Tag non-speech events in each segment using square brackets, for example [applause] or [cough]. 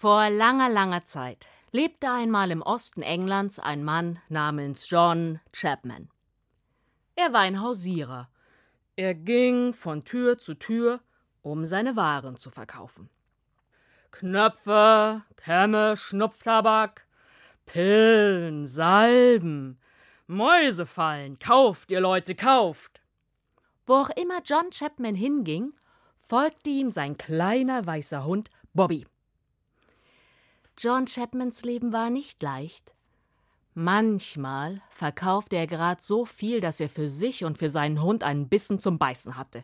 Vor langer, langer Zeit lebte einmal im Osten Englands ein Mann namens John Chapman. Er war ein Hausierer. Er ging von Tür zu Tür, um seine Waren zu verkaufen. Knöpfe, Kämme, Schnupftabak, Pillen, Salben, Mäusefallen, kauft, ihr Leute, kauft. Wo auch immer John Chapman hinging, folgte ihm sein kleiner weißer Hund Bobby. John Chapmans Leben war nicht leicht. Manchmal verkaufte er gerade so viel, dass er für sich und für seinen Hund einen Bissen zum Beißen hatte.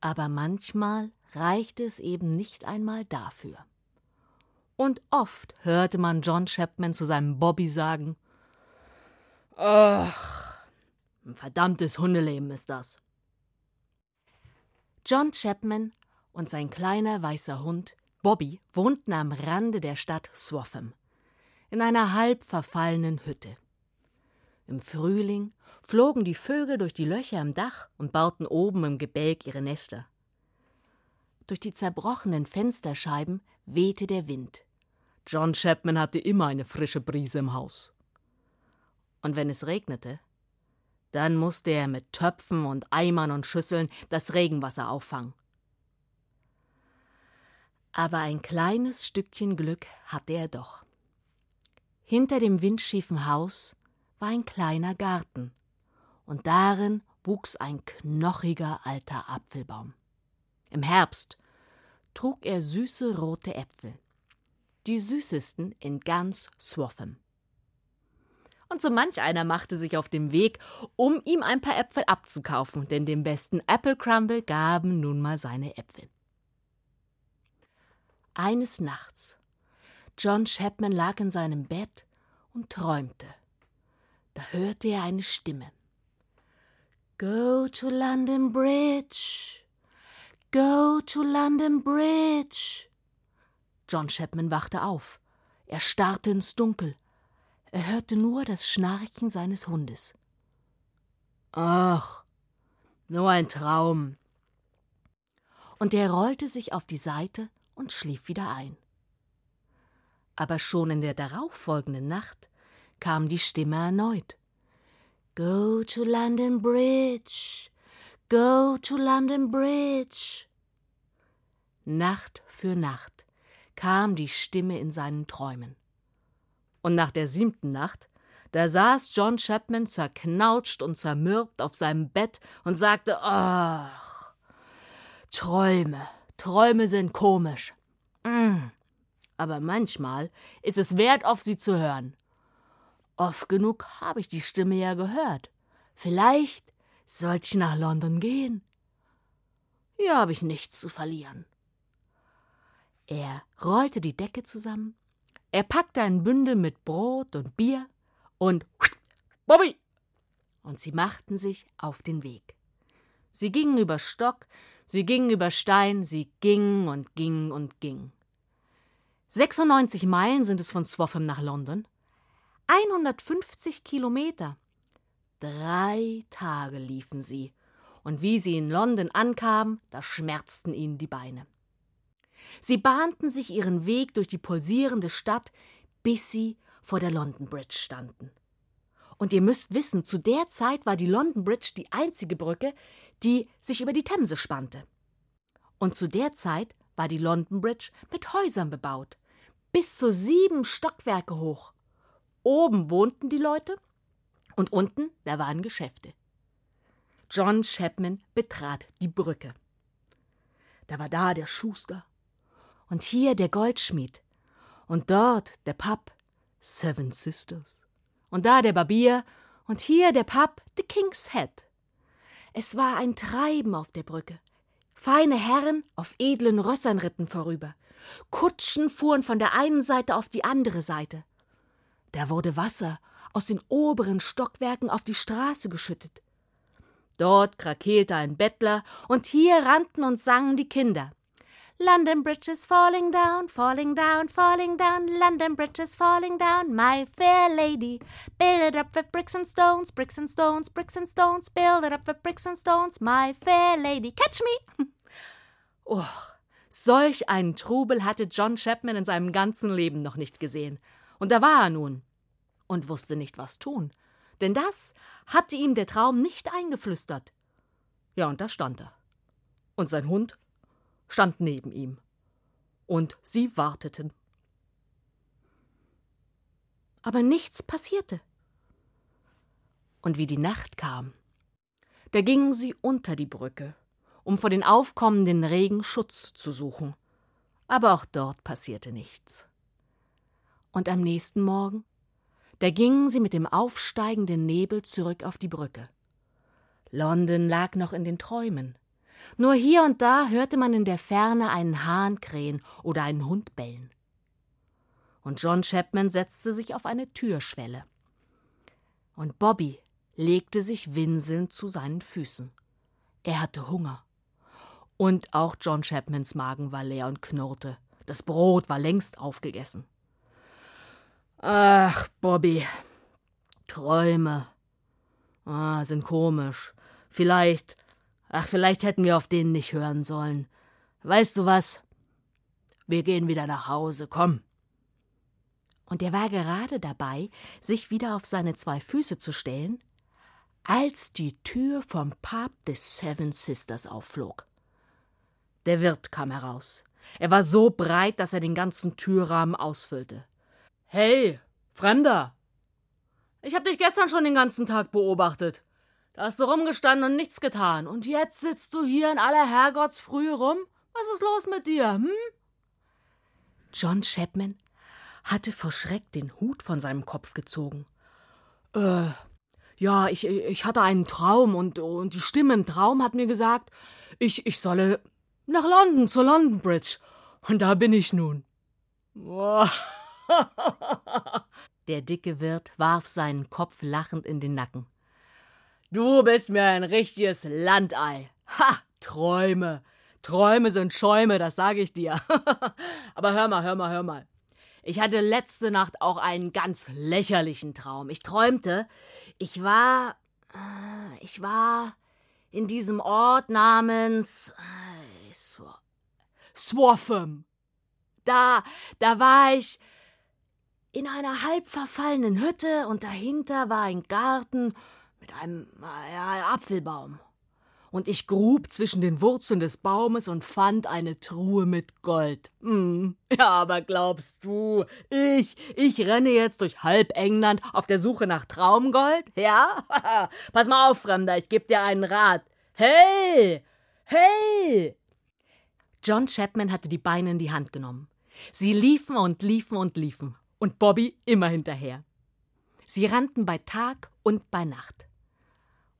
Aber manchmal reichte es eben nicht einmal dafür. Und oft hörte man John Chapman zu seinem Bobby sagen: Ach, ein verdammtes Hundeleben ist das. John Chapman und sein kleiner weißer Hund Bobby wohnten am Rande der Stadt Swaffham, in einer halb verfallenen Hütte. Im Frühling flogen die Vögel durch die Löcher im Dach und bauten oben im Gebälk ihre Nester. Durch die zerbrochenen Fensterscheiben wehte der Wind. John Chapman hatte immer eine frische Brise im Haus. Und wenn es regnete, dann musste er mit Töpfen und Eimern und Schüsseln das Regenwasser auffangen. Aber ein kleines Stückchen Glück hatte er doch. Hinter dem windschiefen Haus war ein kleiner Garten, und darin wuchs ein knochiger alter Apfelbaum. Im Herbst trug er süße rote Äpfel, die süßesten in ganz Swaffham. Und so manch einer machte sich auf den Weg, um ihm ein paar Äpfel abzukaufen, denn dem besten Apple Crumble gaben nun mal seine Äpfel. Eines Nachts. John Chapman lag in seinem Bett und träumte. Da hörte er eine Stimme. Go to London Bridge. Go to London Bridge. John Chapman wachte auf. Er starrte ins Dunkel. Er hörte nur das Schnarchen seines Hundes. Ach, nur ein Traum. Und er rollte sich auf die Seite und schlief wieder ein. Aber schon in der darauffolgenden Nacht kam die Stimme erneut. Go to London Bridge, go to London Bridge. Nacht für Nacht kam die Stimme in seinen Träumen. Und nach der siebten Nacht, da saß John Chapman zerknautscht und zermürbt auf seinem Bett und sagte, ach, Träume, Träume sind komisch. Mm. Aber manchmal ist es wert, auf sie zu hören. Oft genug habe ich die Stimme ja gehört. Vielleicht sollte ich nach London gehen. Hier habe ich nichts zu verlieren. Er rollte die Decke zusammen, er packte ein Bündel mit Brot und Bier und Bobby! Und sie machten sich auf den Weg. Sie gingen über Stock, Sie gingen über Stein, sie gingen und gingen und gingen. 96 Meilen sind es von Swaffham nach London. 150 Kilometer. Drei Tage liefen sie, und wie sie in London ankamen, da schmerzten ihnen die Beine. Sie bahnten sich ihren Weg durch die pulsierende Stadt, bis sie vor der London Bridge standen. Und ihr müsst wissen, zu der Zeit war die London Bridge die einzige Brücke, die sich über die Themse spannte. Und zu der Zeit war die London Bridge mit Häusern bebaut, bis zu sieben Stockwerke hoch. Oben wohnten die Leute und unten, da waren Geschäfte. John Chapman betrat die Brücke. Da war da der Schuster und hier der Goldschmied und dort der Pub Seven Sisters und da der Barbier und hier der Pub The King's Head. Es war ein Treiben auf der Brücke. Feine Herren auf edlen Rössern ritten vorüber. Kutschen fuhren von der einen Seite auf die andere Seite. Da wurde Wasser aus den oberen Stockwerken auf die Straße geschüttet. Dort krakeelte ein Bettler, und hier rannten und sangen die Kinder. London Bridge is falling down, falling down, falling down. London Bridge is falling down, my fair lady. Build it up with bricks and stones, bricks and stones, bricks and stones. Build it up with bricks and stones, my fair lady. Catch me! [laughs] Oh, Solch einen Trubel hatte John Chapman in seinem ganzen Leben noch nicht gesehen. Und da war er nun und wusste nicht, was tun. Denn das hatte ihm der Traum nicht eingeflüstert. Ja, und da stand er. Und sein Hund stand neben ihm. Und sie warteten. Aber nichts passierte. Und wie die Nacht kam, da gingen sie unter die Brücke um vor den aufkommenden Regen Schutz zu suchen. Aber auch dort passierte nichts. Und am nächsten Morgen, da gingen sie mit dem aufsteigenden Nebel zurück auf die Brücke. London lag noch in den Träumen. Nur hier und da hörte man in der Ferne einen Hahn krähen oder einen Hund bellen. Und John Chapman setzte sich auf eine Türschwelle. Und Bobby legte sich winselnd zu seinen Füßen. Er hatte Hunger. Und auch John Chapmans Magen war leer und knurrte. Das Brot war längst aufgegessen. Ach, Bobby. Träume. Ah, sind komisch. Vielleicht. Ach, vielleicht hätten wir auf den nicht hören sollen. Weißt du was? Wir gehen wieder nach Hause, komm. Und er war gerade dabei, sich wieder auf seine zwei Füße zu stellen, als die Tür vom Pub des Seven Sisters aufflog. Der Wirt kam heraus. Er war so breit, dass er den ganzen Türrahmen ausfüllte. Hey, Fremder! Ich hab dich gestern schon den ganzen Tag beobachtet. Da hast du rumgestanden und nichts getan. Und jetzt sitzt du hier in aller Herrgottsfrühe rum? Was ist los mit dir, hm? John Chapman hatte vor Schreck den Hut von seinem Kopf gezogen. Äh, ja, ich, ich hatte einen Traum und, und die Stimme im Traum hat mir gesagt, ich, ich solle nach London zur London Bridge. Und da bin ich nun. [laughs] Der dicke Wirt warf seinen Kopf lachend in den Nacken. Du bist mir ein richtiges Landei. Ha, Träume. Träume sind Schäume, das sage ich dir. [laughs] Aber hör mal, hör mal, hör mal. Ich hatte letzte Nacht auch einen ganz lächerlichen Traum. Ich träumte, ich war. Äh, ich war in diesem Ort namens. Sw Swaffham. Da, da war ich in einer halb verfallenen Hütte und dahinter war ein Garten mit einem ja, Apfelbaum. Und ich grub zwischen den Wurzeln des Baumes und fand eine Truhe mit Gold. Hm. Ja, aber glaubst du, ich, ich renne jetzt durch halb England auf der Suche nach Traumgold? Ja? [laughs] Pass mal auf, Fremder, ich geb dir einen Rat. Hey! Hey! John Chapman hatte die Beine in die Hand genommen. Sie liefen und liefen und liefen, und Bobby immer hinterher. Sie rannten bei Tag und bei Nacht.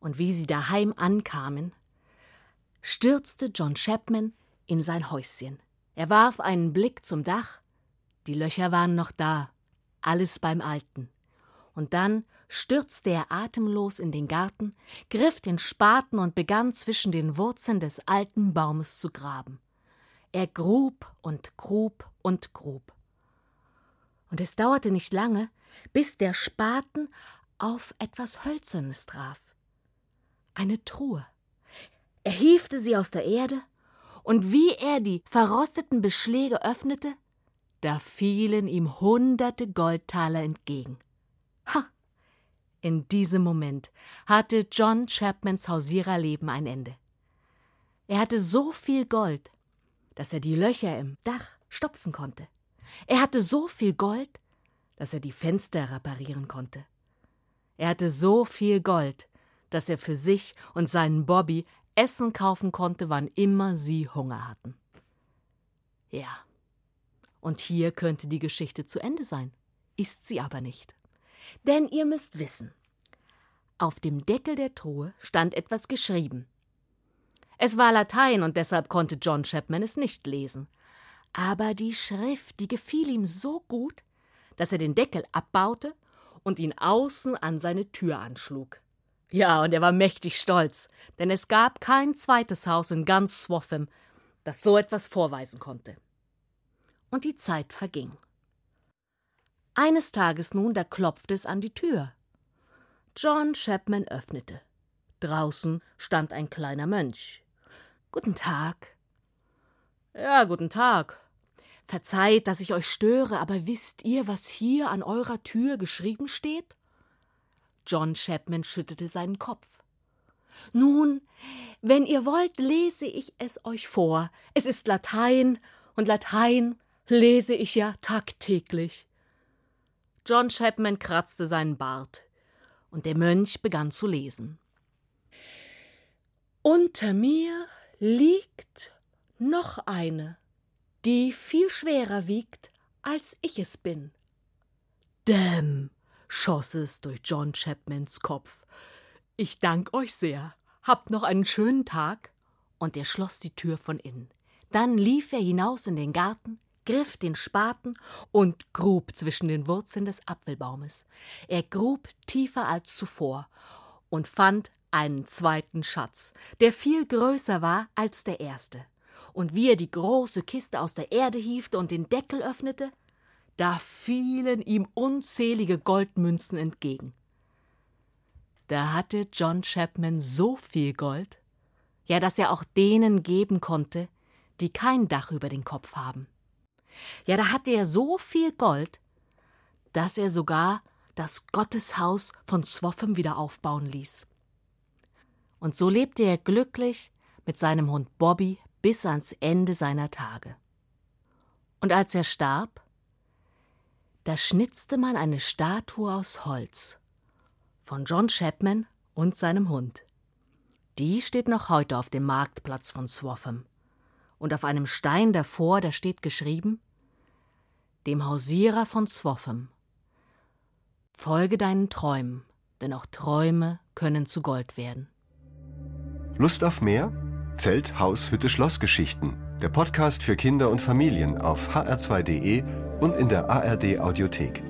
Und wie sie daheim ankamen, stürzte John Chapman in sein Häuschen. Er warf einen Blick zum Dach, die Löcher waren noch da, alles beim Alten. Und dann stürzte er atemlos in den Garten, griff den Spaten und begann zwischen den Wurzeln des alten Baumes zu graben. Er grub und grub und grub. Und es dauerte nicht lange, bis der Spaten auf etwas Hölzernes traf. Eine Truhe. Er hiefte sie aus der Erde, und wie er die verrosteten Beschläge öffnete, da fielen ihm hunderte Goldtaler entgegen. Ha! In diesem Moment hatte John Chapmans Hausiererleben ein Ende. Er hatte so viel Gold, dass er die Löcher im Dach stopfen konnte. Er hatte so viel Gold, dass er die Fenster reparieren konnte. Er hatte so viel Gold, dass er für sich und seinen Bobby Essen kaufen konnte, wann immer sie Hunger hatten. Ja, und hier könnte die Geschichte zu Ende sein, ist sie aber nicht. Denn ihr müsst wissen, auf dem Deckel der Truhe stand etwas geschrieben, es war Latein und deshalb konnte John Chapman es nicht lesen. Aber die Schrift, die gefiel ihm so gut, dass er den Deckel abbaute und ihn außen an seine Tür anschlug. Ja, und er war mächtig stolz, denn es gab kein zweites Haus in ganz Swaffham, das so etwas vorweisen konnte. Und die Zeit verging. Eines Tages nun, da klopfte es an die Tür. John Chapman öffnete. Draußen stand ein kleiner Mönch. Guten Tag. Ja, guten Tag. Verzeiht, dass ich euch störe, aber wisst ihr, was hier an eurer Tür geschrieben steht? John Chapman schüttelte seinen Kopf. Nun, wenn ihr wollt, lese ich es euch vor. Es ist Latein, und Latein lese ich ja tagtäglich. John Chapman kratzte seinen Bart, und der Mönch begann zu lesen. Unter mir liegt noch eine, die viel schwerer wiegt, als ich es bin. Dämm, schoss es durch John Chapmans Kopf. Ich dank euch sehr. Habt noch einen schönen Tag. Und er schloss die Tür von innen. Dann lief er hinaus in den Garten, griff den Spaten und grub zwischen den Wurzeln des Apfelbaumes. Er grub tiefer als zuvor und fand einen zweiten Schatz, der viel größer war als der erste. Und wie er die große Kiste aus der Erde hiefte und den Deckel öffnete, da fielen ihm unzählige Goldmünzen entgegen. Da hatte John Chapman so viel Gold, ja, dass er auch denen geben konnte, die kein Dach über den Kopf haben. Ja, da hatte er so viel Gold, dass er sogar das Gotteshaus von Swoffem wieder aufbauen ließ. Und so lebte er glücklich mit seinem Hund Bobby bis ans Ende seiner Tage. Und als er starb, da schnitzte man eine Statue aus Holz von John Chapman und seinem Hund. Die steht noch heute auf dem Marktplatz von Swaffham. Und auf einem Stein davor, da steht geschrieben: Dem Hausierer von Swaffham. Folge deinen Träumen, denn auch Träume können zu Gold werden. Lust auf mehr? Zelt, Haus, Hütte, Schlossgeschichten. Der Podcast für Kinder und Familien auf hr2.de und in der ARD Audiothek.